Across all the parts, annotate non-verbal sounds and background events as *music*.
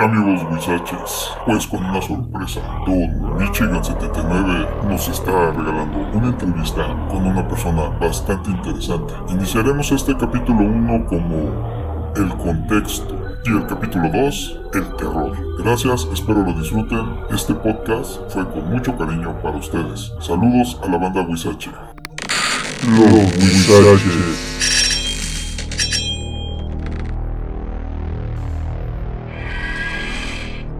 Amigos Wisaches, pues con una sorpresa, Don Michigan79 nos está regalando una entrevista con una persona bastante interesante. Iniciaremos este capítulo 1 como el contexto y el capítulo 2, el terror. Gracias, espero lo disfruten. Este podcast fue con mucho cariño para ustedes. Saludos a la banda Wisache. Los Wisaches.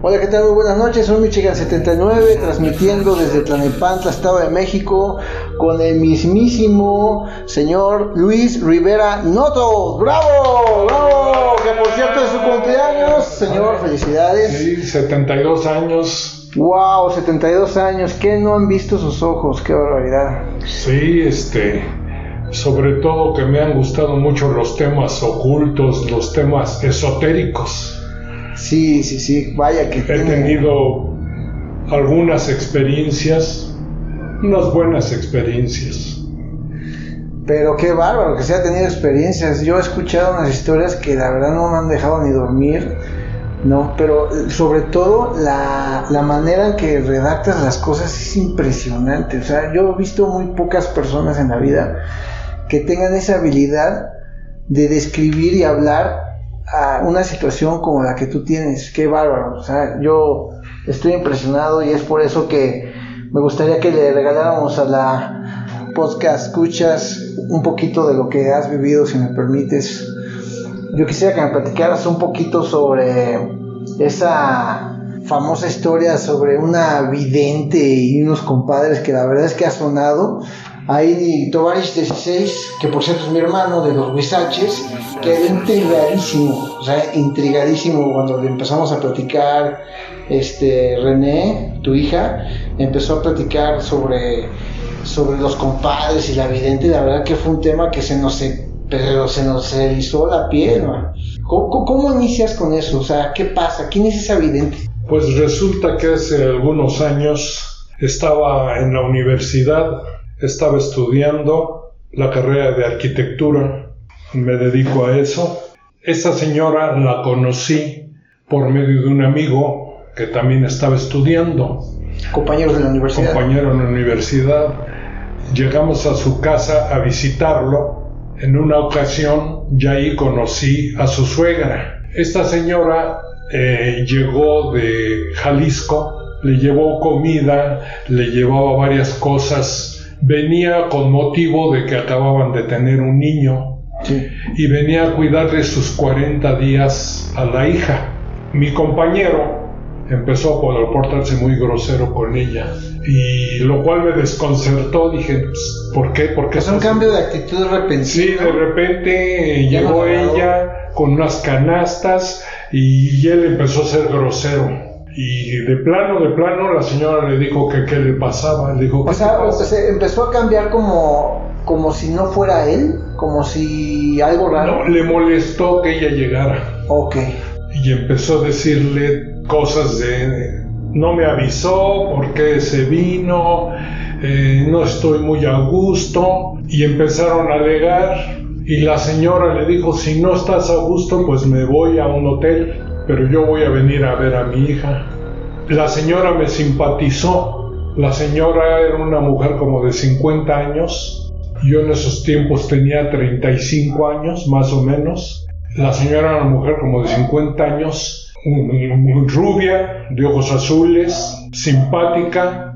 Hola, ¿qué tal? Muy buenas noches, soy Michigan79, transmitiendo desde Tlanepantla, Estado de México, con el mismísimo señor Luis Rivera Noto. ¡Bravo! ¡Bravo! Que por cierto es su cumpleaños, señor, felicidades. Sí, 72 años. ¡Wow! 72 años, ¿qué no han visto sus ojos? ¡Qué barbaridad! Sí, este, sobre todo que me han gustado mucho los temas ocultos, los temas esotéricos. Sí, sí, sí, vaya que He tenido algunas experiencias, unas buenas experiencias. Pero qué bárbaro que se ha tenido experiencias. Yo he escuchado unas historias que la verdad no me han dejado ni dormir, ¿no? Pero sobre todo la, la manera en que redactas las cosas es impresionante. O sea, yo he visto muy pocas personas en la vida que tengan esa habilidad de describir y hablar a una situación como la que tú tienes. Qué bárbaro. O sea, yo estoy impresionado y es por eso que me gustaría que le regaláramos a la podcast escuchas un poquito de lo que has vivido, si me permites. Yo quisiera que me platicaras un poquito sobre esa famosa historia sobre una vidente y unos compadres que la verdad es que ha sonado. Ahí Tovarich 16, que por cierto es mi hermano de los Huizaches, quedó intrigadísimo, o sea, intrigadísimo cuando le empezamos a platicar, este, René, tu hija, empezó a platicar sobre, sobre los compadres y la vidente, la verdad que fue un tema que se nos, pero se nos erizó la piel. ¿Cómo, ¿Cómo inicias con eso? O sea, ¿qué pasa? ¿Quién es esa vidente? Pues resulta que hace algunos años estaba en la universidad, estaba estudiando la carrera de arquitectura, me dedico a eso. Esa señora la conocí por medio de un amigo que también estaba estudiando. Compañeros de la universidad. Compañero en la universidad. Llegamos a su casa a visitarlo. En una ocasión ya ahí conocí a su suegra. Esta señora eh, llegó de Jalisco, le llevó comida, le llevaba varias cosas. Venía con motivo de que acababan de tener un niño Sí. y venía a cuidarle sus 40 días a la hija. Mi compañero empezó a portarse muy grosero con ella y lo cual me desconcertó. Dije, pues, ¿por qué? ¿Por qué Es un cambio de actitud repentino. Sí, de repente llegó ella con unas canastas y él empezó a ser grosero. Y de plano, de plano, la señora le dijo que qué le pasaba. Le dijo, ¿qué O sea, se empezó a cambiar como, como si no fuera él, como si algo raro. No, le molestó que ella llegara. Ok. y empezó a decirle cosas de no me avisó, por qué se vino, eh, no estoy muy a gusto y empezaron a alegar y la señora le dijo si no estás a gusto pues me voy a un hotel, pero yo voy a venir a ver a mi hija. La señora me simpatizó, la señora era una mujer como de 50 años, yo en esos tiempos tenía 35 años más o menos. La señora era una mujer como de 50 años, rubia, de ojos azules, simpática.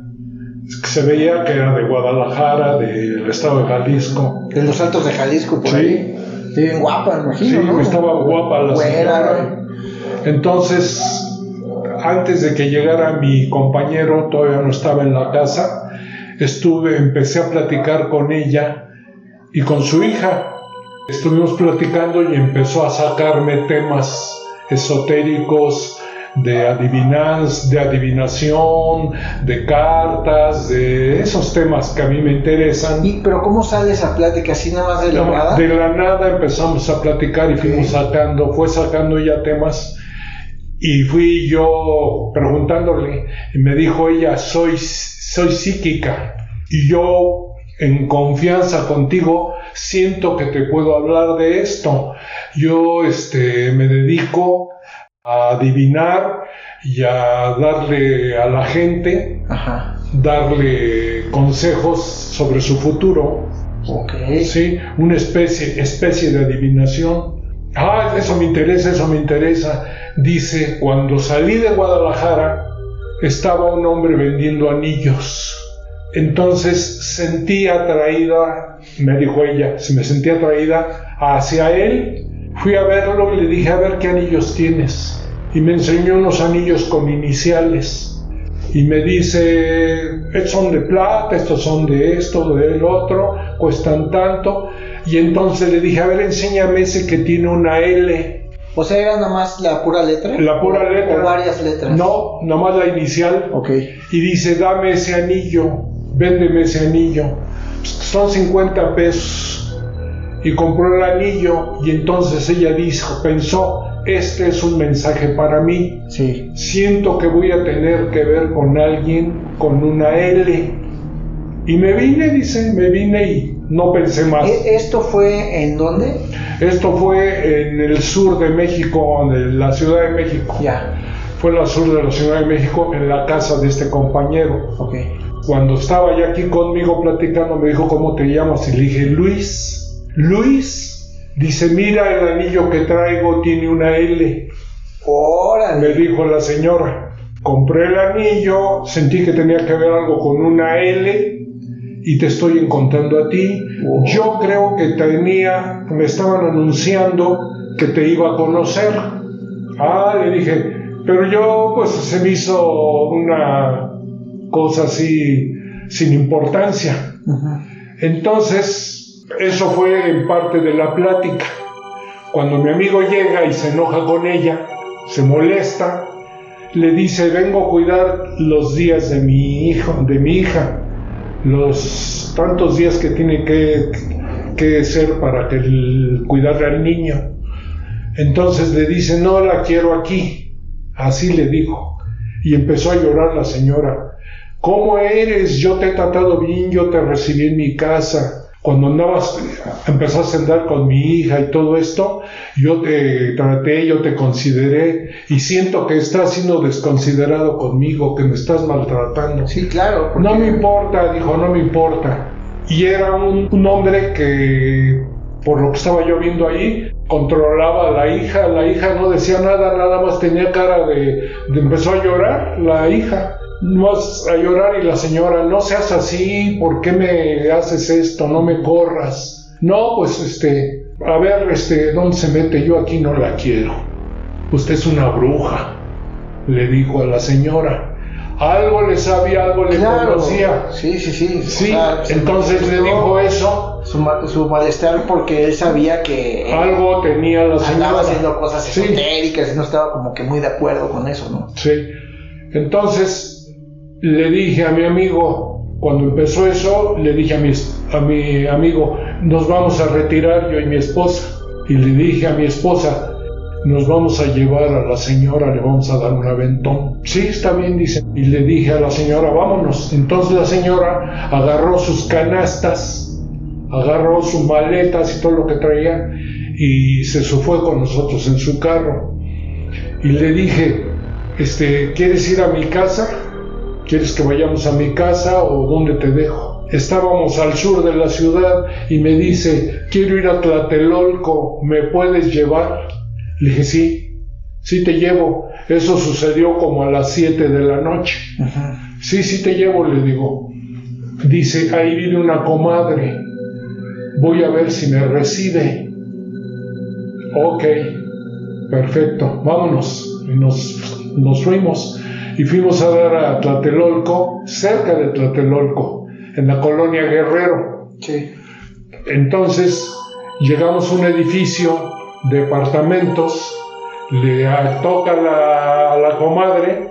Se veía que era de Guadalajara, del estado de Jalisco. De los Altos de Jalisco, por Sí. ahí. Sí, bien guapa, imagino, Sí, ¿no? estaba guapa la Güera, señora. Entonces, antes de que llegara mi compañero, todavía no estaba en la casa, estuve, empecé a platicar con ella y con su hija. Estuvimos platicando y empezó a sacarme temas esotéricos de adivinanza, de adivinación, de cartas, de esos temas que a mí me interesan. Y, pero ¿cómo sale esa plática así nada más de la No, nada? de la nada empezamos a platicar y fuimos sacando, fue sacando ella temas y fui yo preguntándole y me dijo ella, soy, soy psíquica y yo en confianza contigo siento que te puedo hablar de esto. Yo este, me dedico a adivinar y a darle a la gente, Ajá. darle consejos sobre su futuro. Ok. Sí, una especie, especie de adivinación. Ah, eso me interesa, eso me interesa. Dice, cuando salí de Guadalajara, estaba un hombre vendiendo anillos. Entonces sentí atraída, me dijo ella, se me sentía atraída hacia él. Fui a verlo y le dije, a ver qué anillos tienes. Y me enseñó unos anillos con iniciales. Y me dice, estos son de plata, estos son de esto, del otro, cuestan tanto. Y entonces le dije, a ver, enséñame ese que tiene una L. O sea, era nada más la pura letra. La pura letra. O varias letras. No, nomás la inicial. Ok. Y dice, dame ese anillo, véndeme ese anillo. Son 50 pesos. Y compró el anillo y entonces ella dijo, pensó, este es un mensaje para mí. Sí. Siento que voy a tener que ver con alguien con una L. Y me vine, dice, me vine y no pensé más. ¿E- ¿Esto fue en dónde? Esto fue en el sur de México, en la Ciudad de México. Ya. Fue en el sur de la Ciudad de México, en la casa de este compañero. Ok. Cuando estaba ya aquí conmigo platicando, me dijo, ¿cómo te llamas? Y le dije, Luis. Luis, dice, mira el anillo que traigo, tiene una L. Órale. Me dijo la señora. Compré el anillo, sentí que tenía que ver algo con una L y te estoy encontrando a ti. Wow. Yo creo que tenía, me estaban anunciando que te iba a conocer. Ah, le dije, pero yo pues se me hizo una cosa así sin importancia. Entonces, eso fue en parte de la plática. Cuando mi amigo llega y se enoja con ella, se molesta, le dice, vengo a cuidar los días de mi hijo, de mi hija, los tantos días que tiene que, que ser para que cuidarle al niño. Entonces le dice, no la quiero aquí. Así le dijo. Y empezó a llorar la señora. ¿Cómo eres? Yo te he tratado bien, yo te recibí en mi casa. Cuando andabas, empezaste a andar con mi hija y todo esto, yo te traté, yo te consideré y siento que estás siendo desconsiderado conmigo, que me estás maltratando. Sí, claro. porque- No me importa, dijo, no me importa. Y era un, un hombre que, por lo que estaba yo viendo ahí, controlaba a la hija. La hija no decía nada, nada más tenía cara de, de empezó a llorar la hija. Más a llorar y la señora, no seas así, ¿por qué me haces esto? No me corras. No, pues este, a ver, este, ¿dónde se mete? Yo aquí no la quiero. Usted es una bruja, le dijo a la señora. Algo le sabía, algo le Claro. conocía. Sí, sí, sí. Sí, entonces le dijo eso. Su, su malestar porque él sabía que eh, Algo tenía la señora. andaba haciendo cosas Sí. esotéricas y no estaba como que muy de acuerdo con eso, ¿no? Sí. Entonces le dije a mi amigo, cuando empezó eso, le dije a mi, a mi amigo, nos vamos a retirar yo y mi esposa. Y le dije a mi esposa, nos vamos a llevar a la señora, le vamos a dar un aventón. Sí, está bien, dice. Y le dije a la señora, vámonos. Entonces la señora agarró sus canastas, agarró sus maletas y todo lo que traía y se fue con nosotros en su carro. Y le dije, este, ¿quieres ir a mi casa? ¿Quieres que vayamos a mi casa o dónde te dejo? Estábamos al sur de la ciudad y me dice, quiero ir a Tlatelolco, ¿me puedes llevar? Le dije, sí, sí te llevo. Eso sucedió como a las 7 de la noche. Sí, sí te llevo, le digo. Dice, ahí vive una comadre. Voy a ver si me recibe. Ok, perfecto, vámonos. Y nos, nos fuimos. Y fuimos a dar a Tlatelolco, cerca de Tlatelolco, en la colonia Guerrero. Sí. Entonces llegamos a un edificio de apartamentos, le a- toca la- a la comadre,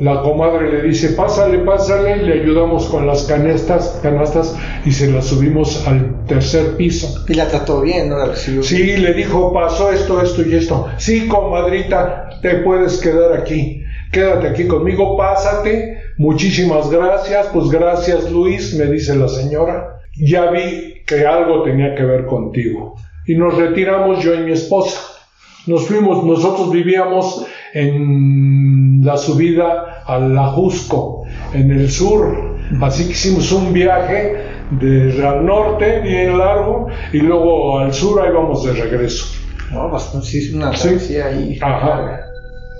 la comadre le dice, pásale, pásale, le ayudamos con las canastas, canastas y se las subimos al tercer piso. Y la trató bien, ¿no? La recibió. Sí, le dijo, pasó esto, esto y esto. Sí, comadrita, te puedes quedar aquí. Quédate aquí conmigo, pásate. Muchísimas gracias. Pues gracias, Luis, me dice la señora. Ya vi que algo tenía que ver contigo. Y nos retiramos yo y mi esposa. Nos fuimos, nosotros vivíamos en la subida al Ajusco, en el sur. Así que hicimos un viaje desde al norte, bien largo, y luego al sur, ahí vamos de regreso. No, bastante, sí, es una travesía ahí. Ajá.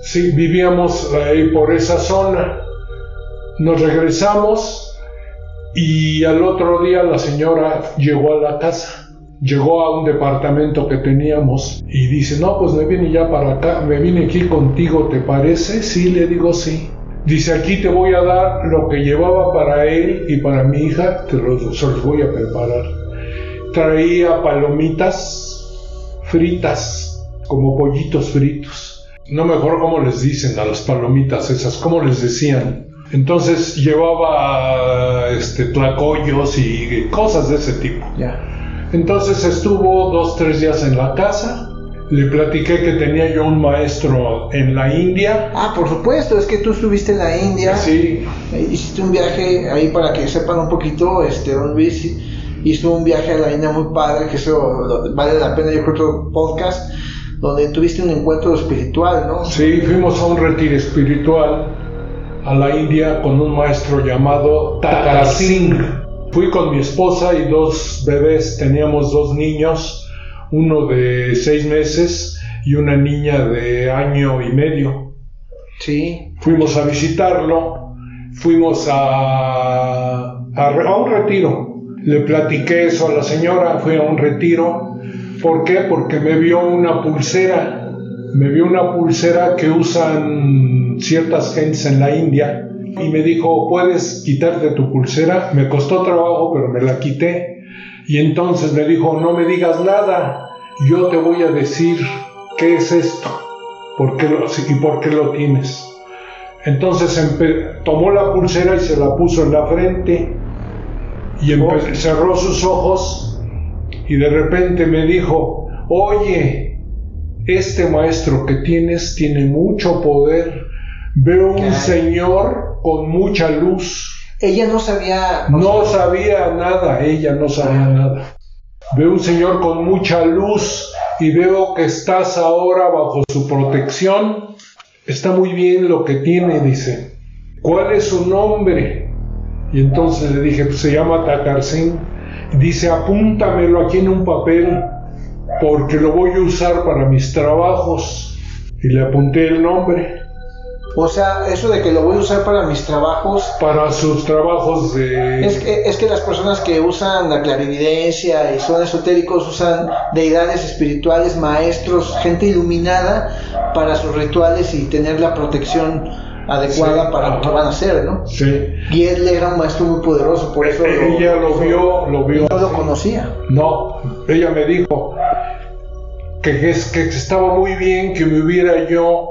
Sí, vivíamos ahí por esa zona. Nos regresamos y al otro día la señora llegó a la casa. Llegó a un departamento que teníamos y dice, no, pues me vine ya para acá, me vine aquí contigo, ¿te parece? Sí, le digo sí. Dice, aquí te voy a dar lo que llevaba para él y para mi hija, te los, se los voy a preparar. Traía palomitas fritas, como pollitos fritos. No me acuerdo cómo les dicen a las palomitas esas, cómo les decían. Entonces llevaba este, tlacoyos y cosas de ese tipo. Ya. Entonces estuvo dos, tres días en la casa. Le platiqué que tenía yo un maestro en la India. Ah, por supuesto, es que tú estuviste en la India. Sí, Hiciste un viaje ahí para que sepan un poquito, este, Don Luis hizo un viaje a la India muy padre, que eso vale la pena, yo creo, otro podcast, donde tuviste un encuentro espiritual, ¿no? sí, fuimos a un retiro espiritual a la India con un maestro llamado Takar Singh. Fui con mi esposa y dos bebés, teníamos dos niños, uno de seis meses y una niña de año y medio. Sí. Fuimos a visitarlo, fuimos a, a, a un retiro. Le platiqué eso a la señora, fui a un retiro. ¿Por qué? Porque me vio una pulsera, me vio una pulsera que usan ciertas gentes en la India y me dijo, ¿puedes quitarte tu pulsera? Me costó trabajo, pero me la quité. Y entonces me dijo, no me digas nada, yo te voy a decir qué es esto ¿por qué y por qué lo tienes. Entonces tomó la pulsera y se la puso en la frente y cerró sus ojos y de repente me dijo, oye, este maestro que tienes tiene mucho poder. Veo un señor con mucha luz. Ella no sabía. No sabía nada, ella no sabía nada. Veo un señor con mucha luz y veo que estás ahora bajo su protección. Está muy bien lo que tiene, dice. ¿Cuál es su nombre? Y entonces le dije, pues se llama Takarsin. Dice, apúntamelo aquí en un papel porque lo voy a usar para mis trabajos. Y le apunté el nombre O sea, eso de que lo voy a usar para mis trabajos. para sus trabajos de... Es que, es que las personas que usan la clarividencia y son esotéricos usan deidades espirituales, maestros, gente iluminada para sus rituales y tener la protección adecuada Sí, para lo que van a hacer, ¿no? Sí. Y él era un maestro muy poderoso, por eso Ella lo vio, lo vio. no lo conocía. No, ella me dijo que, es, que estaba muy bien que me hubiera yo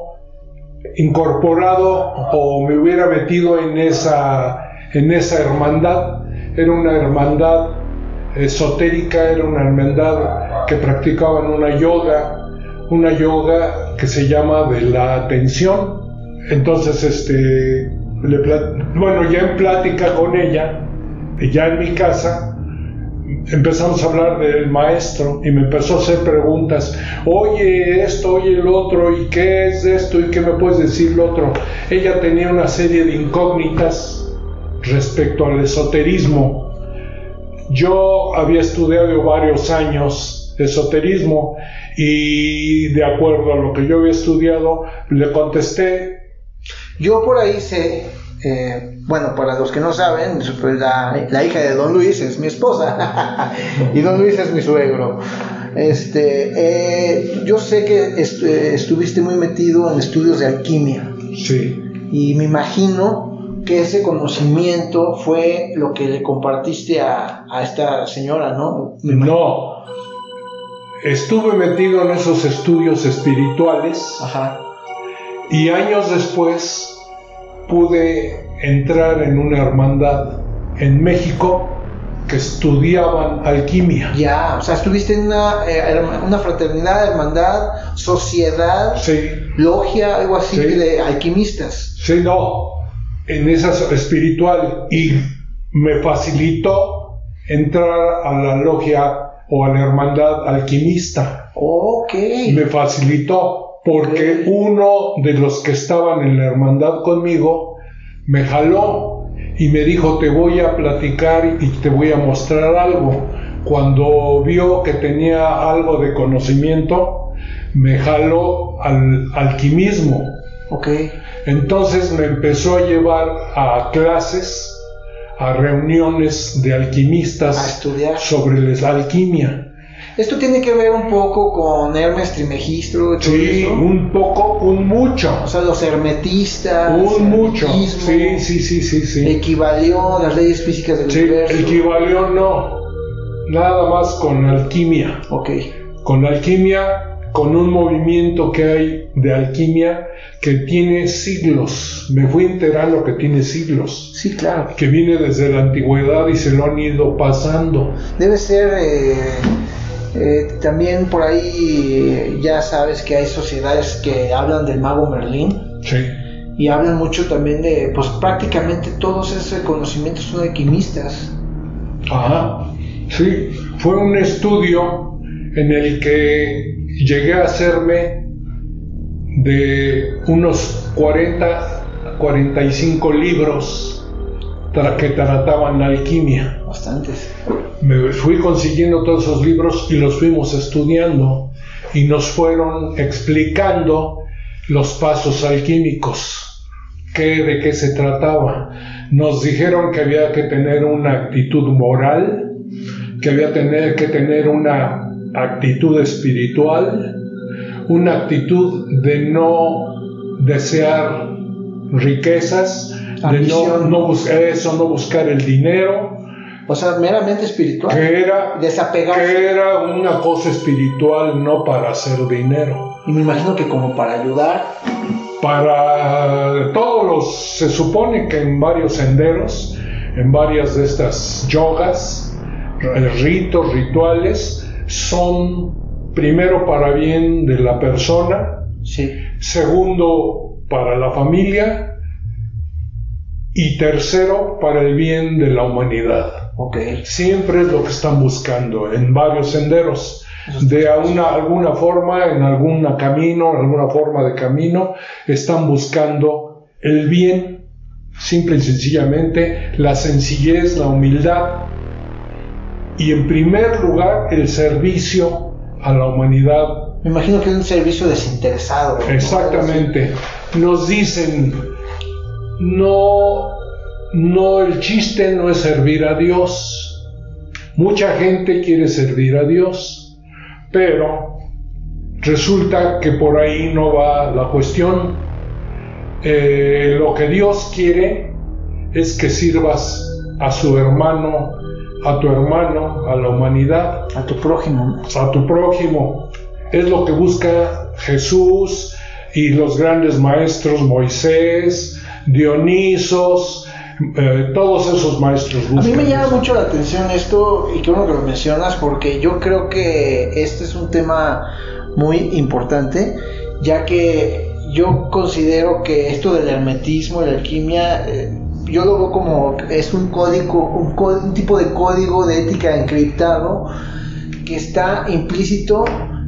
incorporado o me hubiera metido en esa, en esa hermandad. Era una hermandad esotérica, era una hermandad que practicaban una yoga, una yoga que se llama de la atención. Entonces, este, bueno, ya en plática con ella, ya en mi casa, empezamos a hablar del maestro y me empezó a hacer preguntas. Oye, esto, oye, el otro, ¿y qué es esto? ¿Y qué me puedes decir lo otro? Ella tenía una serie de incógnitas respecto al esoterismo. Yo había estudiado varios años esoterismo y de acuerdo a lo que yo había estudiado, le contesté Yo por ahí sé, eh, bueno, para los que no saben, pues la, la hija de Don Luis es mi esposa *laughs* y Don Luis es mi suegro. Este, eh, yo sé que est- eh, estuviste muy metido en estudios de alquimia sí, y me imagino que ese conocimiento fue lo que le compartiste a, a esta señora, ¿no? No. Estuve metido en esos estudios espirituales Ajá. y años después pude entrar en una hermandad en México que estudiaban alquimia. Ya, o sea, estuviste en una, eh, una fraternidad, hermandad, sociedad, Sí, logia, algo así Sí. de alquimistas. sí, no, en esa espiritual y me facilitó entrar a la logia o a la hermandad alquimista. Ok. Me facilitó porque uno de los que estaban en la hermandad conmigo me jaló y me dijo te voy a platicar y te voy a mostrar algo. Cuando vio que tenía algo de conocimiento, me jaló al alquimismo. Ok. Entonces me empezó a llevar a clases, a reuniones de alquimistas A estudiar. sobre la alquimia. Esto tiene que ver un poco con Hermes Trimegistro, Sí, eso. un poco, un mucho. O sea, los hermetistas, Un mucho. Sí, sí, sí, sí, sí. equivalió las leyes físicas del Sí, universo. equivalió no. Nada más con alquimia. Ok. Con alquimia, con un movimiento que hay de alquimia que tiene siglos. Me fui enterando que tiene siglos. Sí, claro. Que viene desde la antigüedad y se lo han ido pasando. Debe ser eh, eh, también por ahí, eh, ya sabes que hay sociedades que hablan del mago Merlín Sí. y hablan mucho también de, pues prácticamente todos esos conocimientos son alquimistas. Ajá. Sí, fue un estudio en el que llegué a hacerme de unos 40, 45 libros que trataban la alquimia. Bastantes. Me fui consiguiendo todos esos libros y los fuimos estudiando y nos fueron explicando los pasos alquímicos, qué, de qué se trataba. Nos dijeron que había que tener una actitud moral, que había tener, que tener una actitud espiritual, una actitud de no desear riquezas, de no, no buscar eso, no buscar el dinero, O sea, meramente espiritual. que era, Desapegarse. que era una cosa espiritual, no para hacer dinero. Y me imagino que como para ayudar. Para todos los, se supone que en varios senderos, en varias de estas yogas, r- ritos, rituales, son primero para bien de la persona, Sí. segundo para la familia y tercero para el bien de la humanidad. Ok. Siempre es lo que están buscando en varios senderos. De una, alguna forma, en algún camino, en alguna forma de camino, están buscando el bien, simple y sencillamente, la sencillez, la humildad y en primer lugar el servicio a la humanidad Me imagino que es un servicio desinteresado. ¿no? Exactamente. Nos dicen, no, no, el chiste no es servir a Dios. Mucha gente quiere servir a Dios, pero resulta que por ahí no va la cuestión. Eh, lo que Dios quiere es que sirvas a su hermano, a tu hermano, a la humanidad A tu prójimo. a tu prójimo. Es lo que busca Jesús y los grandes maestros Moisés, Dionisos, eh, todos esos maestros A mí me llama eso. mucho la atención esto y qué bueno que lo mencionas porque yo creo que este es un tema muy importante ya que yo considero que esto del hermetismo y la alquimia eh, yo lo veo como es un código un, un tipo de código de ética encriptado que está implícito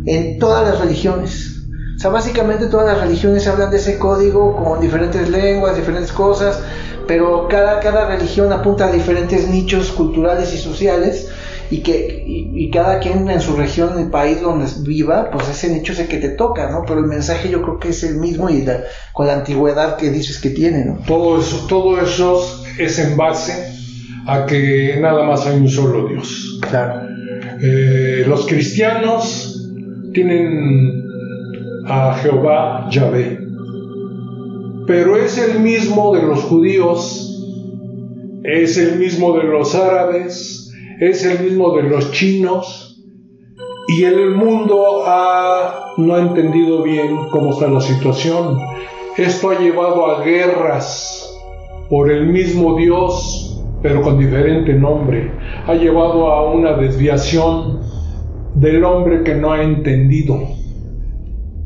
en todas las religiones. O sea, básicamente todas las religiones hablan de ese código con diferentes lenguas, diferentes cosas, pero cada, cada religión apunta a diferentes nichos culturales y sociales y que y, y cada quien en su región, en el país donde viva, pues ese nicho es el que te toca, ¿no? Pero el mensaje yo creo que es el mismo y la- con la antigüedad que dices que tiene, ¿no? Todo eso, todo eso es en base a que nada más hay un solo Dios. Claro. Eh, los cristianos tienen a Jehová Yahvé, pero es el mismo de los judíos, es el mismo de los árabes, es el mismo de los chinos, y el mundo ha- no ha entendido bien cómo está la situación. Esto ha llevado a guerras por el mismo Dios, pero con diferente nombre. Ha llevado a una desviación del hombre que no ha entendido.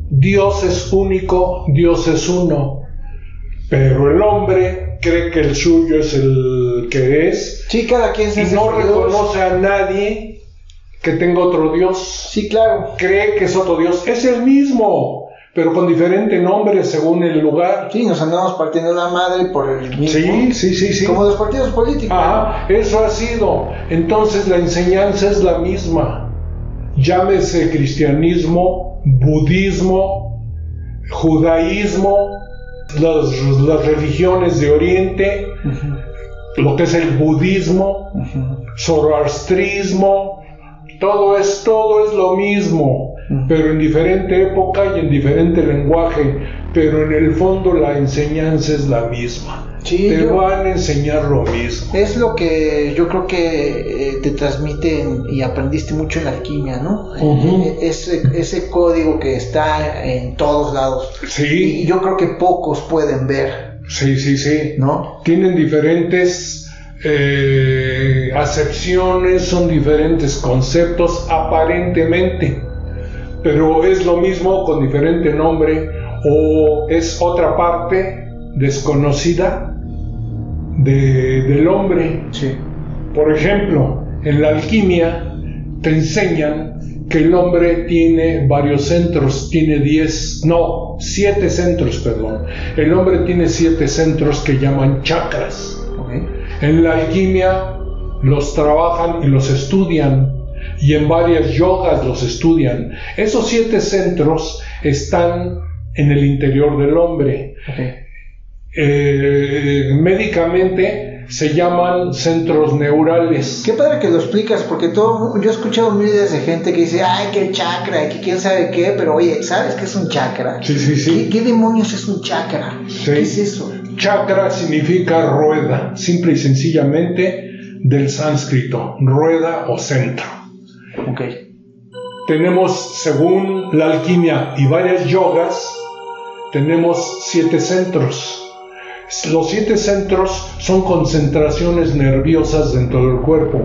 Dios es único, Dios es uno, pero el hombre cree que el suyo es el que es Sí, cada quien se y no reconoce a nadie que tenga otro Dios. Sí, claro. Cree que es otro Dios. Es el mismo, pero con diferente nombre según el lugar. Sí, nos andamos partiendo la madre por el mismo. Sí, sí, sí, sí. Como los partidos políticos. Ajá, eso ha sido. Entonces la enseñanza es la misma. Llámese cristianismo, budismo, judaísmo, las, las religiones de Oriente, lo que es el budismo, zoroastrismo, todo es, todo es lo mismo, pero en diferente época y en diferente lenguaje, pero en el fondo la enseñanza es la misma. Sí, Te yo- van a enseñar lo mismo. Es lo que yo creo que eh, te transmiten y aprendiste mucho en la alquimia, ¿no? Ujú. Eh, ese, ese código que está en todos lados. Y Sí, yo creo que pocos pueden ver, sí, sí, sí. ¿no? Tienen diferentes eh, acepciones, son diferentes conceptos aparentemente, pero es lo mismo con diferente nombre o es otra parte desconocida de- del hombre. Sí. Por ejemplo, en la alquimia te enseñan que el hombre tiene varios centros, tiene 10, no, 7 centros, perdón. El hombre tiene 7 centros que llaman chakras. En la alquimia los trabajan y los estudian y en varias yogas los estudian. Esos siete centros están en el interior del hombre. Eh, médicamente se llaman centros neurales. Qué padre que lo explicas, porque todo, yo he escuchado miles de gente que dice, ay, que el chakra, que quién sabe qué, pero oye, ¿sabes qué es un chakra? Sí, sí, sí. ¿Qué, qué demonios es un chakra? Sí. ¿Qué es eso? Chakra significa rueda, simple y sencillamente del sánscrito, rueda o centro. Ok. Tenemos, según la alquimia y varias yogas, tenemos siete centros. Los siete centros son concentraciones nerviosas dentro del cuerpo,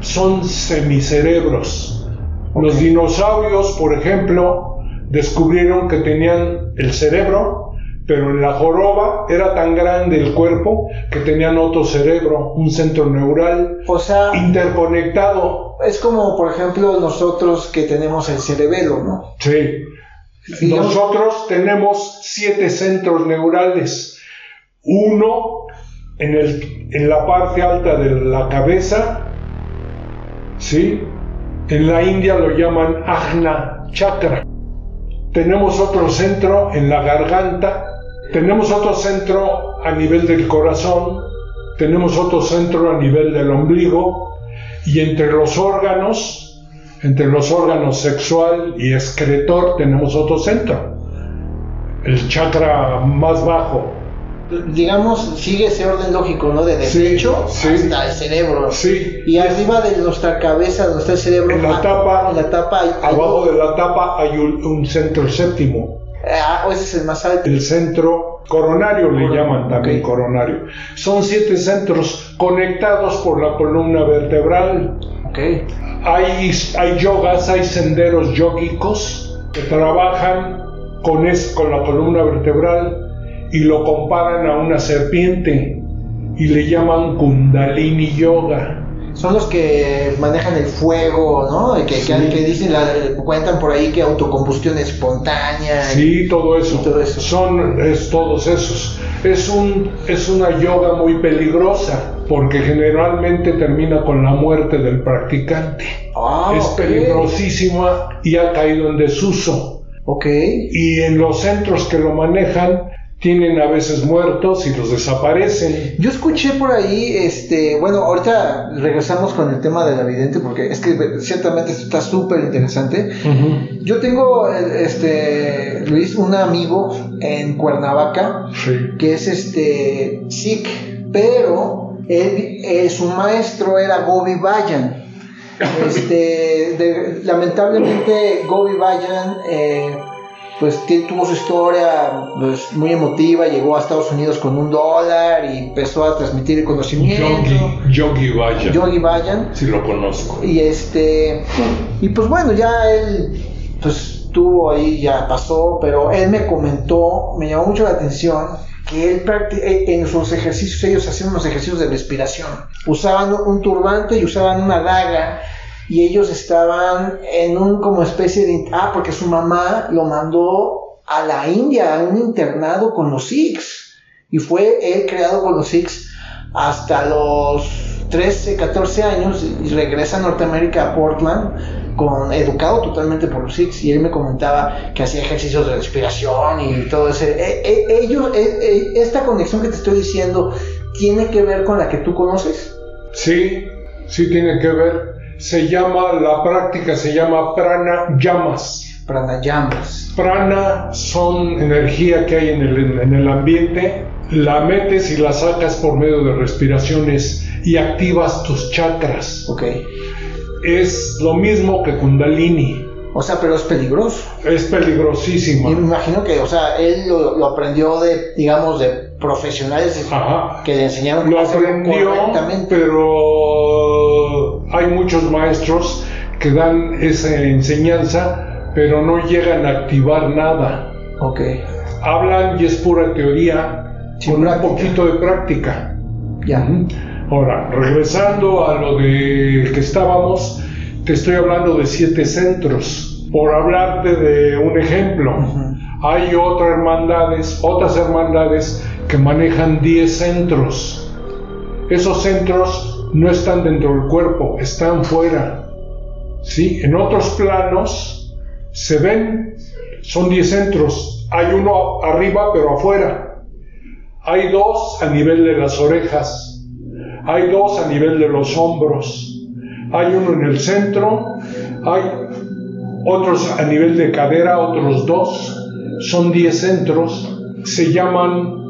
son semicerebros. Los dinosaurios, por ejemplo, descubrieron que tenían el cerebro, pero en la joroba era tan grande el cuerpo que tenían otro cerebro, un centro neural O sea, interconectado. es como, por ejemplo, nosotros que tenemos el cerebelo, ¿no? Sí. Nosotros tenemos siete centros neurales. Uno en, el, en la parte alta de la cabeza, ¿sí? En la India lo llaman Ajna Chakra. Tenemos otro centro en la garganta. Tenemos otro centro a nivel del corazón. Tenemos otro centro a nivel del ombligo. Y entre los órganos, entre los órganos sexual y excretor, tenemos otro centro. El chakra más bajo. Digamos, sigue ese orden lógico, ¿no? De Sí, derecho sí. hasta el cerebro. Sí. Y arriba de nuestra cabeza, donde está el cerebro, En la ah, tapa, en la tapa hay, Abajo de la tapa hay un, un centro séptimo. Ah, o ese es el más alto. El centro coronario le llaman también coronario. Son siete centros conectados por la columna vertebral. Ok. Hay, hay yogas, hay senderos yógicos que trabajan con, es- con la columna vertebral y lo comparan a una serpiente y le llaman Kundalini Yoga. Son los que manejan el fuego, ¿no? Que, que- Sí. que dicen, la- cuentan por ahí que autocombustión espontánea. Sí, todo eso. Y todo eso. Son es, todos esos. Es, un, es una yoga muy peligrosa porque generalmente termina con la muerte del practicante. Ah, es peligrosísima y ha caído en desuso. Ok. Y en los centros que lo manejan tienen a veces muertos y los desaparecen. Yo escuché por ahí, este, bueno, ahorita regresamos con el tema de la vidente porque es que ciertamente esto está súper interesante. Yo tengo, este, Luis, un amigo en Cuernavaca Sí. que es este Sikh, pero él, eh, su maestro era Gobi Bayan. *laughs* Este, de- lamentablemente Gobi Bayan eh, pues tuvo su historia pues, muy emotiva, llegó a Estados Unidos con un dólar y empezó a transmitir el conocimiento. Yogi, Yogi Vaya. Yogi Bayan. Si lo conozco. Y este, y pues bueno, ya él, pues tuvo ahí, ya pasó, pero él me comentó, me llamó mucho la atención que él eh, en sus ejercicios, ellos hacían unos ejercicios de respiración. Usaban un turbante y usaban una daga y ellos estaban en un como especie de... Ah, porque su mamá lo mandó a la India, a un internado con los Sikhs. Y fue él creado con los Sikhs hasta los 13, 14 años y regresa a Norteamérica, a Portland, con, educado totalmente por los Sikhs. Y él me comentaba que hacía ejercicios de respiración y todo ese... Eh, eh, ellos, eh, esta conexión que te estoy diciendo, ¿tiene que ver con la que tú conoces? Sí, sí tiene que ver se llama, la práctica se llama prana llamas. llamas. Prana son energía que hay en el, en el ambiente, la metes y la sacas por medio de respiraciones y activas tus chakras. Ok. Es lo mismo que Kundalini. O sea, pero es peligroso. Es peligrosísimo. Y me imagino que, o sea, él lo, lo aprendió de, digamos, de profesionales que le enseñaron lo aprendió, pero hay muchos maestros que dan esa enseñanza, pero no llegan a activar nada. Ok. Hablan y es pura teoría, con un poquito de práctica. Ya. Ahora, regresando a lo de que estábamos, te estoy hablando de siete centros. Por hablarte de un ejemplo, hay otras hermandades, otras hermandades que manejan 10 centros. Esos centros no están dentro del cuerpo, están fuera. ¿Sí? En otros planos se ven, son 10 centros. Hay uno arriba pero afuera. Hay dos a nivel de las orejas. Hay dos a nivel de los hombros. Hay uno en el centro. Hay otros a nivel de cadera, otros dos. Son 10 centros. Se llaman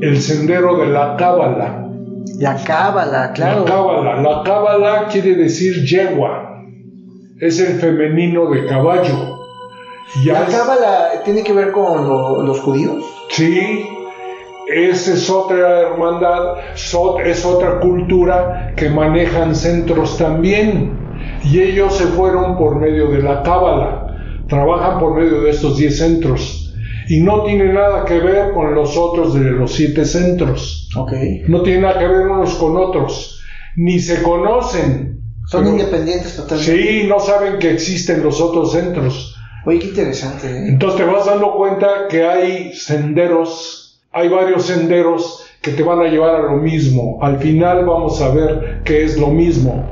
el sendero de la cábala. La cábala, claro. La cábala. La cábala quiere decir yegua. Es el femenino de caballo. ¿La cábala tiene que ver con los judíos? Sí. Esa es otra hermandad, es otra cultura que manejan centros también. Y ellos se fueron por medio de la cábala. Trabajan por medio de estos 10 centros y no tiene nada que ver con los otros de los siete centros. Okay. No tiene nada que ver unos con otros, ni se conocen. Son independientes totalmente. Sí, no saben que existen los otros centros. Oye, qué interesante. ¿eh? Entonces te vas dando cuenta que hay senderos, hay varios senderos que te van a llevar a lo mismo. Al final vamos a ver qué es lo mismo.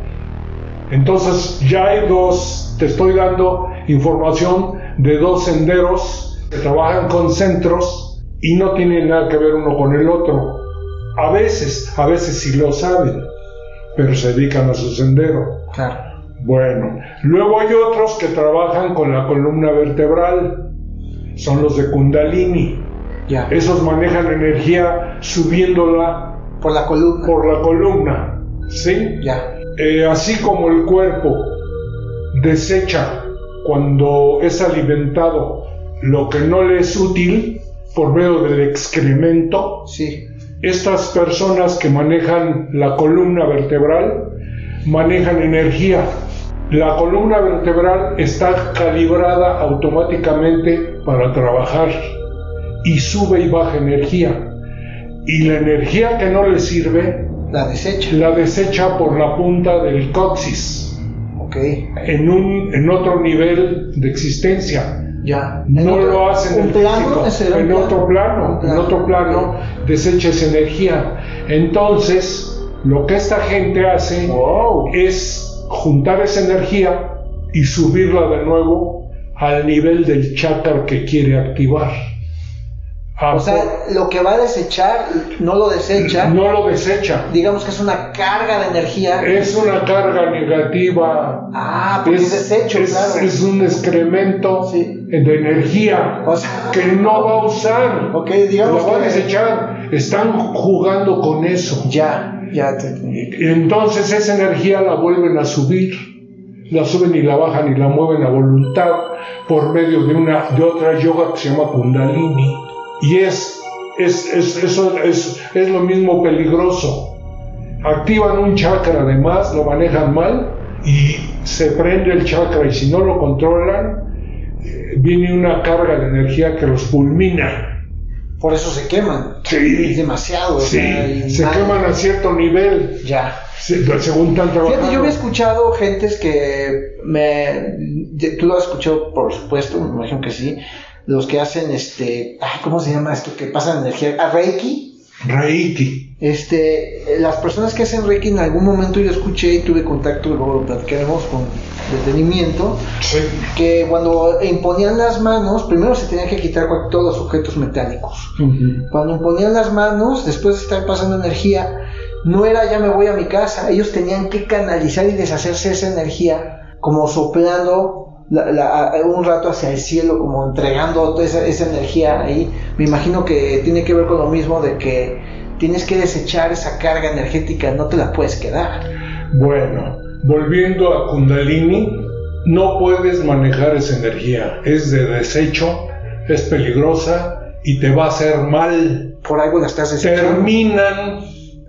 Entonces ya hay dos, te estoy dando información de dos senderos que trabajan con centros y no tienen nada que ver uno con el otro. A veces, a veces sí lo saben, pero se dedican a su sendero. Claro. Bueno, luego hay otros que trabajan con la columna vertebral, son los de Kundalini. Ya. Esos manejan energía subiéndola por la columna. Por la columna, ¿sí? Ya. Eh, así como el cuerpo desecha cuando es alimentado lo que no le es útil por medio del excremento. Sí. Estas personas que manejan la columna vertebral manejan energía. La columna vertebral está calibrada automáticamente para trabajar y sube y baja energía. Y la energía que no le sirve la desecha. La desecha por la punta del coxis. Ok. En, un, en otro nivel de existencia ya. No lo hacen en, en otro plano, en otro plano desecha esa energía. Entonces, lo que esta gente hace es juntar esa energía y subirla de nuevo al nivel del chakra que quiere activar. Ah, o sea, lo que va a desechar no lo desecha. No lo desecha. Digamos que es una carga de energía. Es una carga negativa. Ah, porque es, desecho, claro. Es un excremento de energía que no va a usar. Ok, digamos. Lo va a desechar. Están jugando con eso. Ya, ya te Entonces esa energía la vuelven a subir. La suben y la bajan y la mueven a voluntad por medio de una de otra yoga que se llama Kundalini y es, es, eso es, es lo mismo peligroso. Activan un chakra además, lo manejan mal y se prende el chakra y si no lo controlan, eh, viene una carga de energía que los fulmina. Por eso se queman. Sí. Es demasiado. o Sí, sea, se mal. queman a cierto nivel, Ya. se- según están trabajando. Fíjate, yo había escuchado gentes que me. Tú lo has escuchado, por supuesto, me imagino que sí. Los que hacen este. ay, ¿Cómo se llama esto? Que pasan energía. ¿A Reiki? Reiki. Este, las personas que hacen Reiki en algún momento yo escuché y tuve contacto, luego lo platicaremos con detenimiento, Sí. que cuando imponían las manos, primero se tenían que quitar todos los objetos metálicos. Cuando imponían las manos, después de estar pasando energía, no era ya me voy a mi casa, ellos tenían que canalizar y deshacerse de esa energía, como soplando la- la- a- un rato hacia el cielo, como entregando toda esa, esa energía ahí. Me imagino que tiene que ver con lo mismo de que tienes que desechar esa carga energética, no te la puedes quedar. Bueno, volviendo a Kundalini, no puedes manejar esa energía. Es de desecho, es peligrosa y te va a hacer mal. Por algo la estás desechando. Terminan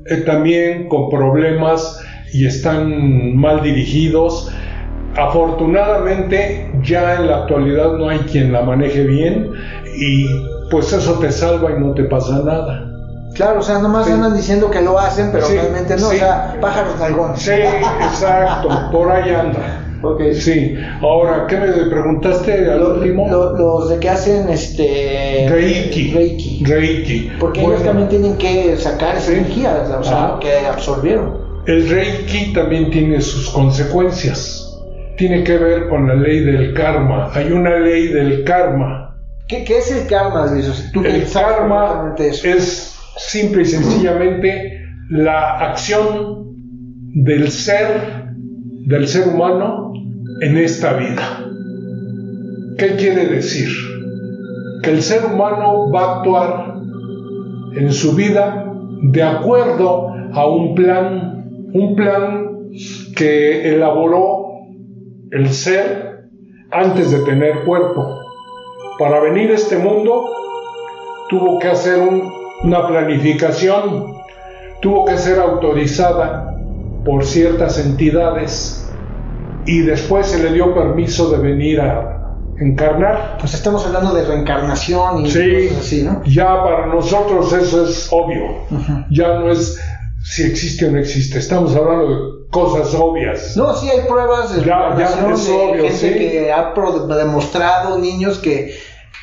eh, también con problemas y están mal dirigidos. Afortunadamente ya en la actualidad no hay quien la maneje bien y pues eso te salva y no te pasa nada. Claro, o sea, nomás Sí. andan diciendo que lo hacen, pero Sí, realmente no, sí. o sea, pájaros nalgones. Sí, exacto, por ahí anda. Ok. Sí, ahora, ¿qué me preguntaste al Lo- último? lo- los de que hacen este Reiki. Reiki. Reiki. Porque Bueno, ellos también tienen que sacar esa energía, o sea, Ajá. que absorbieron. El Reiki también tiene sus consecuencias. Tiene que ver con la ley del karma. Hay una ley del karma. ¿Qué, qué es el karma, Luis? Tú El karma eso. es simple y sencillamente la acción del ser, del ser humano en esta vida. ¿Qué quiere decir? Que el ser humano va a actuar en su vida de acuerdo a un plan, un plan que elaboró el ser antes de tener cuerpo. Para venir a este mundo tuvo que hacer un- una planificación, tuvo que ser autorizada por ciertas entidades y después se le dio permiso de venir a encarnar. Pues estamos hablando de reencarnación y Sí, cosas así, ¿no? ya para nosotros eso es obvio, ya no es si existe o no existe, estamos hablando de cosas obvias. No, sí hay pruebas de Ya- ya es de obvio, gente sí. que ha demostrado, niños que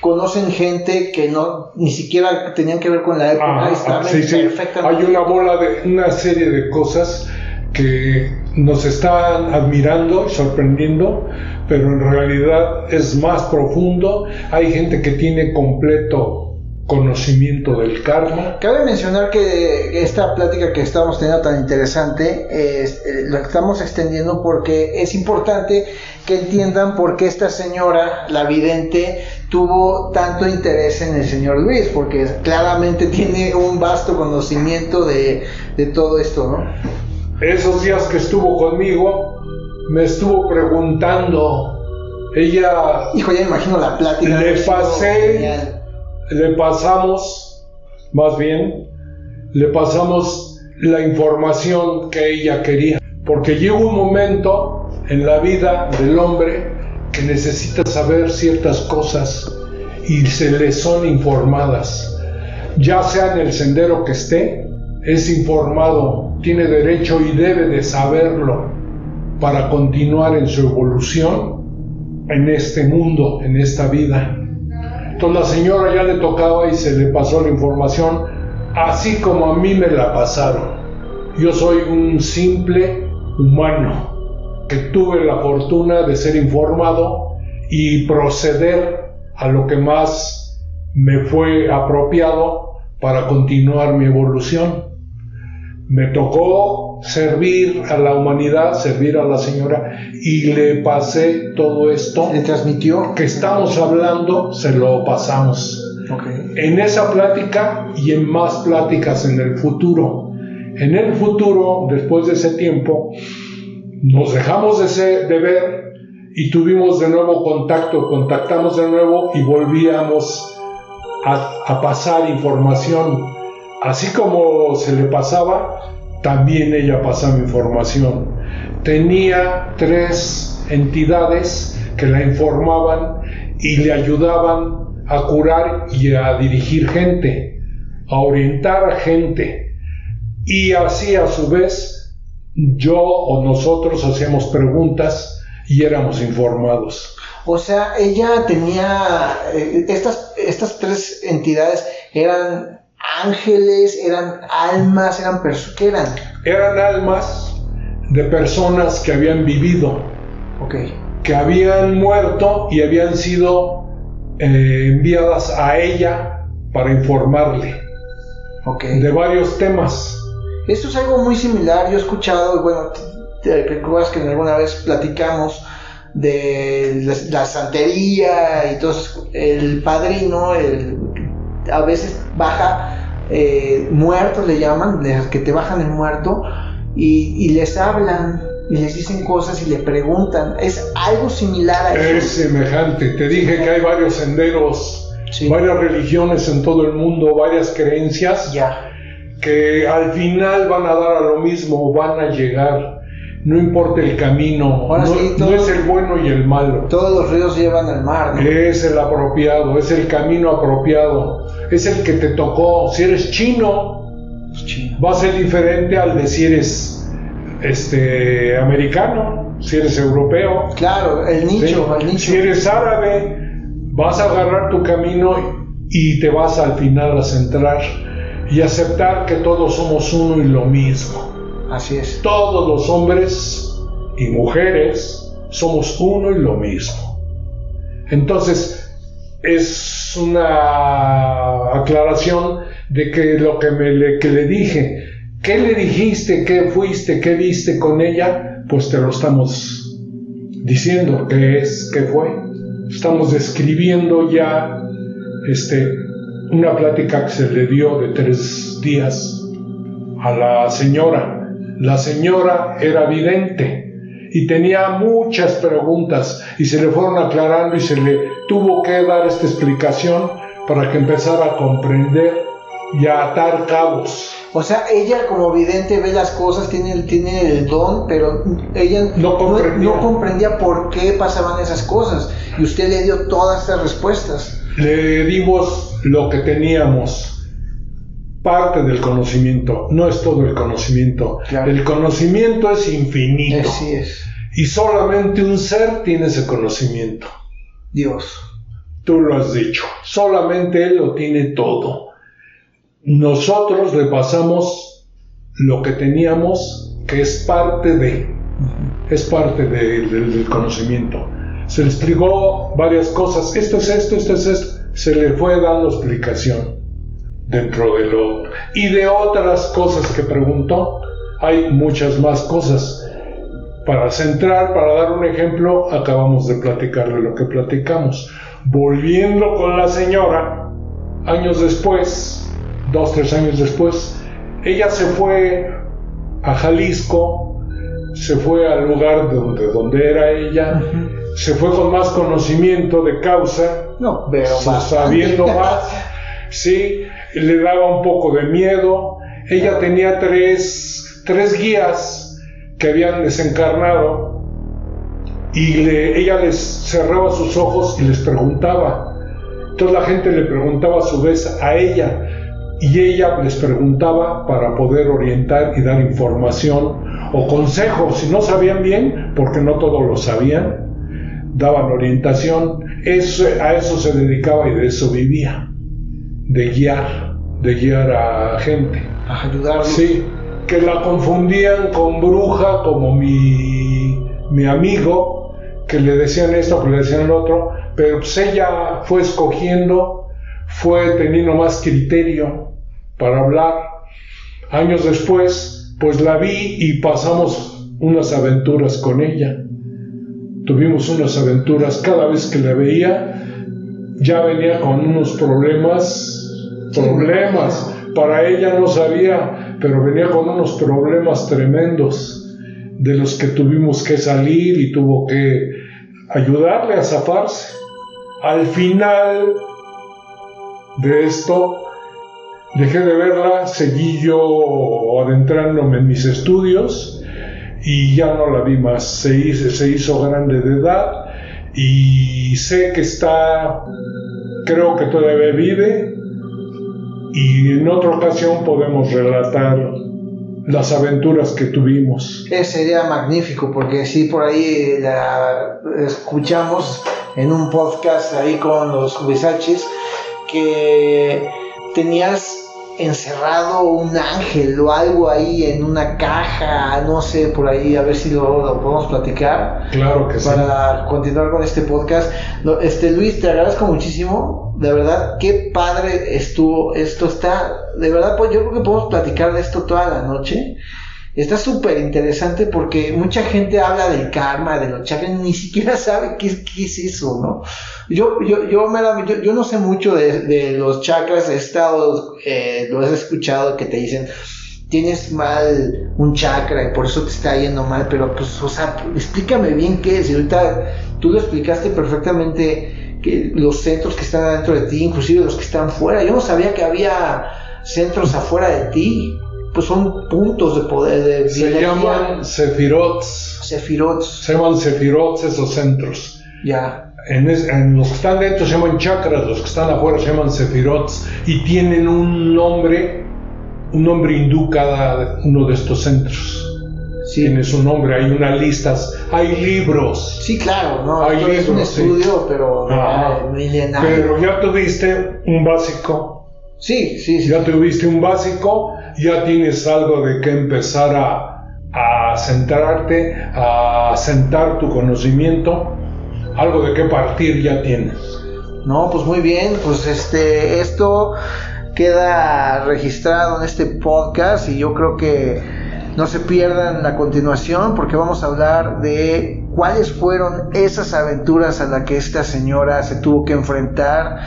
conocen gente que no ni siquiera tenían que ver con la época Ah, sí, sí. perfectamente. Hay una bola de una serie de cosas que nos están admirando y sorprendiendo, pero en realidad es más profundo. Hay gente que tiene completo conocimiento del karma. Cabe mencionar que esta plática que estamos teniendo tan interesante es, eh, lo estamos extendiendo porque es importante que entiendan por qué esta señora, la vidente, tuvo tanto interés en el señor Luis, porque claramente *laughs* tiene un vasto conocimiento de, de todo esto, ¿no? Esos días que estuvo conmigo, me estuvo preguntando. Ella Hijo, ya me imagino la plática. Le pasé- genial. Le pasamos, más bien, le pasamos la información que ella quería. Porque llega un momento en la vida del hombre que necesita saber ciertas cosas y se le son informadas. Ya sea en el sendero que esté, es informado, tiene derecho y debe de saberlo para continuar en su evolución en este mundo, en esta vida. Entonces la señora ya le tocaba y se le pasó la información así como a mí me la pasaron. Yo soy un simple humano que tuve la fortuna de ser informado y proceder a lo que más me fue apropiado para continuar mi evolución. Me tocó servir a la humanidad, servir a la señora y le pasé todo esto Le transmitió. que estamos hablando, se lo pasamos. Ok. En esa plática y en más pláticas en el futuro. En el futuro, después de ese tiempo, nos dejamos de, ser- de ver y tuvimos de nuevo contacto, contactamos de nuevo y volvíamos a, a pasar información. Así como se le pasaba, también ella pasaba información. Tenía tres entidades que la informaban y le ayudaban a curar y a dirigir gente, a orientar gente. Y así a su vez yo o nosotros hacíamos preguntas y éramos informados. O sea, ella tenía, eh, estas, estas tres entidades eran ángeles, eran almas, eran personas, ¿qué eran? Eran almas de personas que habían vivido, Ok, que habían muerto y habían sido eh, enviadas a ella para informarle ok. de varios temas. Esto es algo muy similar, yo he escuchado, bueno, te recuerdas que alguna vez platicamos de la, la santería y todo el padrino, el, a veces baja eh, muertos le llaman, que te bajan el muerto y, y les hablan y les dicen cosas y le preguntan, es algo similar a Es eso. semejante. Te dije que hay varios senderos, Sí. varias religiones en todo el mundo, varias creencias Ya, que al final van a dar a lo mismo, van a llegar. No importa el camino, Ahora no, sí, no todo- es el bueno y el malo. todos los ríos llevan al mar, ¿no? Es el apropiado, es el camino apropiado, es el que te tocó. Si eres chino, Chino. va a ser diferente al de si eres este americano, si eres europeo. Claro, el nicho, ¿sí? el nicho. Si eres árabe, vas a agarrar tu camino y te vas al final a centrar y aceptar que todos somos uno y lo mismo. Así es. Todos los hombres y mujeres somos uno y lo mismo. Entonces, es una aclaración de que lo que, me, le, que le dije, ¿qué le dijiste? ¿Qué fuiste? ¿Qué viste con ella? Pues te lo estamos diciendo qué es, qué fue. Estamos describiendo ya este, una plática que se le dio de tres días a la señora. La señora era vidente y tenía muchas preguntas y se le fueron aclarando y se le tuvo que dar esta explicación para que empezara a comprender y a atar cabos. O sea, ella como vidente ve las cosas, tiene el, tiene el don, pero ella No comprendía. no comprendía por qué pasaban esas cosas. Y usted le dio todas estas respuestas. Le dimos lo que teníamos, parte del conocimiento, no es todo el conocimiento. Claro. El conocimiento es infinito Así es. y solamente un ser tiene ese conocimiento. Dios. Tú lo has dicho, solamente Él lo tiene todo. Nosotros le pasamos lo que teníamos, que es parte de, es parte de- del- del conocimiento. Se le explicó varias cosas, esto es esto, esto es esto, se le fue dando explicación dentro de lo... Y de otras cosas que preguntó, hay muchas más cosas. Para centrar, para dar un ejemplo, acabamos de platicar de lo que platicamos. Volviendo con la señora, años después, dos, tres años después, ella se fue a Jalisco, se fue al lugar donde, donde era ella, se fue con más conocimiento de causa, No, pero sabiendo más, sí, le daba un poco de miedo. Ella tenía tres, tres guías que habían desencarnado y le- ella les cerraba sus ojos y les preguntaba. Entonces la gente le preguntaba a su vez a ella y ella les preguntaba para poder orientar y dar información o consejos. Si no sabían bien, porque no todos lo sabían, daban orientación. Eso, a eso se dedicaba y de eso vivía, de guiar, de guiar a gente. A ayudarlos. Sí, que la confundían con bruja como mi, mi amigo, que le decían esto, que le decían lo otro, pero pues ella fue escogiendo, fue teniendo más criterio para hablar. Años después, pues la vi y pasamos unas aventuras con ella. Tuvimos unas aventuras cada vez que la veía, ya venía con unos problemas, problemas. Para ella no sabía, pero venía con unos problemas tremendos de los que tuvimos que salir y tuvo que ayudarle a zafarse. Al final de esto, dejé de verla, seguí yo adentrándome en mis estudios y ya no la vi más. Se hizo, se hizo grande de edad y sé que está creo que todavía vive y en otra ocasión podemos relatar las aventuras que tuvimos. Sería magnífico porque sí, por ahí la escuchamos en un podcast ahí con los Huizachis que tenías encerrado un ángel o algo ahí en una caja, no sé, por ahí, a ver si lo, podemos platicar. Claro que sí. Para continuar con este podcast. Este Luis, te agradezco muchísimo. De verdad, qué padre estuvo. Esto está, de verdad, pues yo creo que podemos platicar de esto toda la noche. Está súper interesante porque mucha gente habla del karma, de los chakras, ni siquiera *laughs* sabe qué, es eso, ¿no? Yo, yo, yo, yo, no sé mucho de, los chakras, he estado, eh, lo he escuchado que te dicen, tienes mal un chakra y por eso te está yendo mal, pero pues, o sea, explícame bien qué es. Y ahorita tú lo explicaste perfectamente, que los centros que están adentro de ti, inclusive los que están fuera. Yo no sabía que había centros afuera de ti pues son puntos de poder. De se llaman sefirots. Sefirots. Se llaman sefirots esos centros. Ya. En, los que están dentro se llaman chakras, los que están afuera se llaman sefirots y tienen un nombre, un nombre hindú cada uno de estos centros. Sí. Tiene su nombre, hay unas listas, hay libros. Sí, claro, no, hay libros, es un estudio, pero milenario. Pero ya tuviste un básico. Sí, sí, sí. Ya tuviste un básico ya tienes algo de que empezar a, a centrarte, a sentar tu conocimiento, algo de qué partir ya tienes. No, pues muy bien, pues este, esto queda registrado en este podcast y yo creo que no se pierdan la continuación porque vamos a hablar de cuáles fueron esas aventuras a las que esta señora se tuvo que enfrentar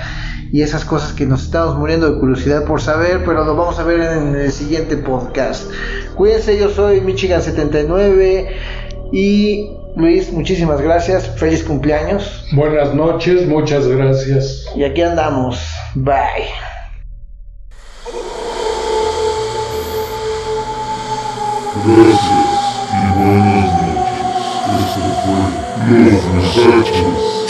y esas cosas que nos estamos muriendo de curiosidad por saber, pero lo vamos a ver en el siguiente podcast. Cuídense, yo soy Michigan79 y Luis, muchísimas gracias, feliz cumpleaños. Buenas noches, muchas gracias. Y aquí andamos, bye. Gracias y buenas noches. Este fue Los Muchachos.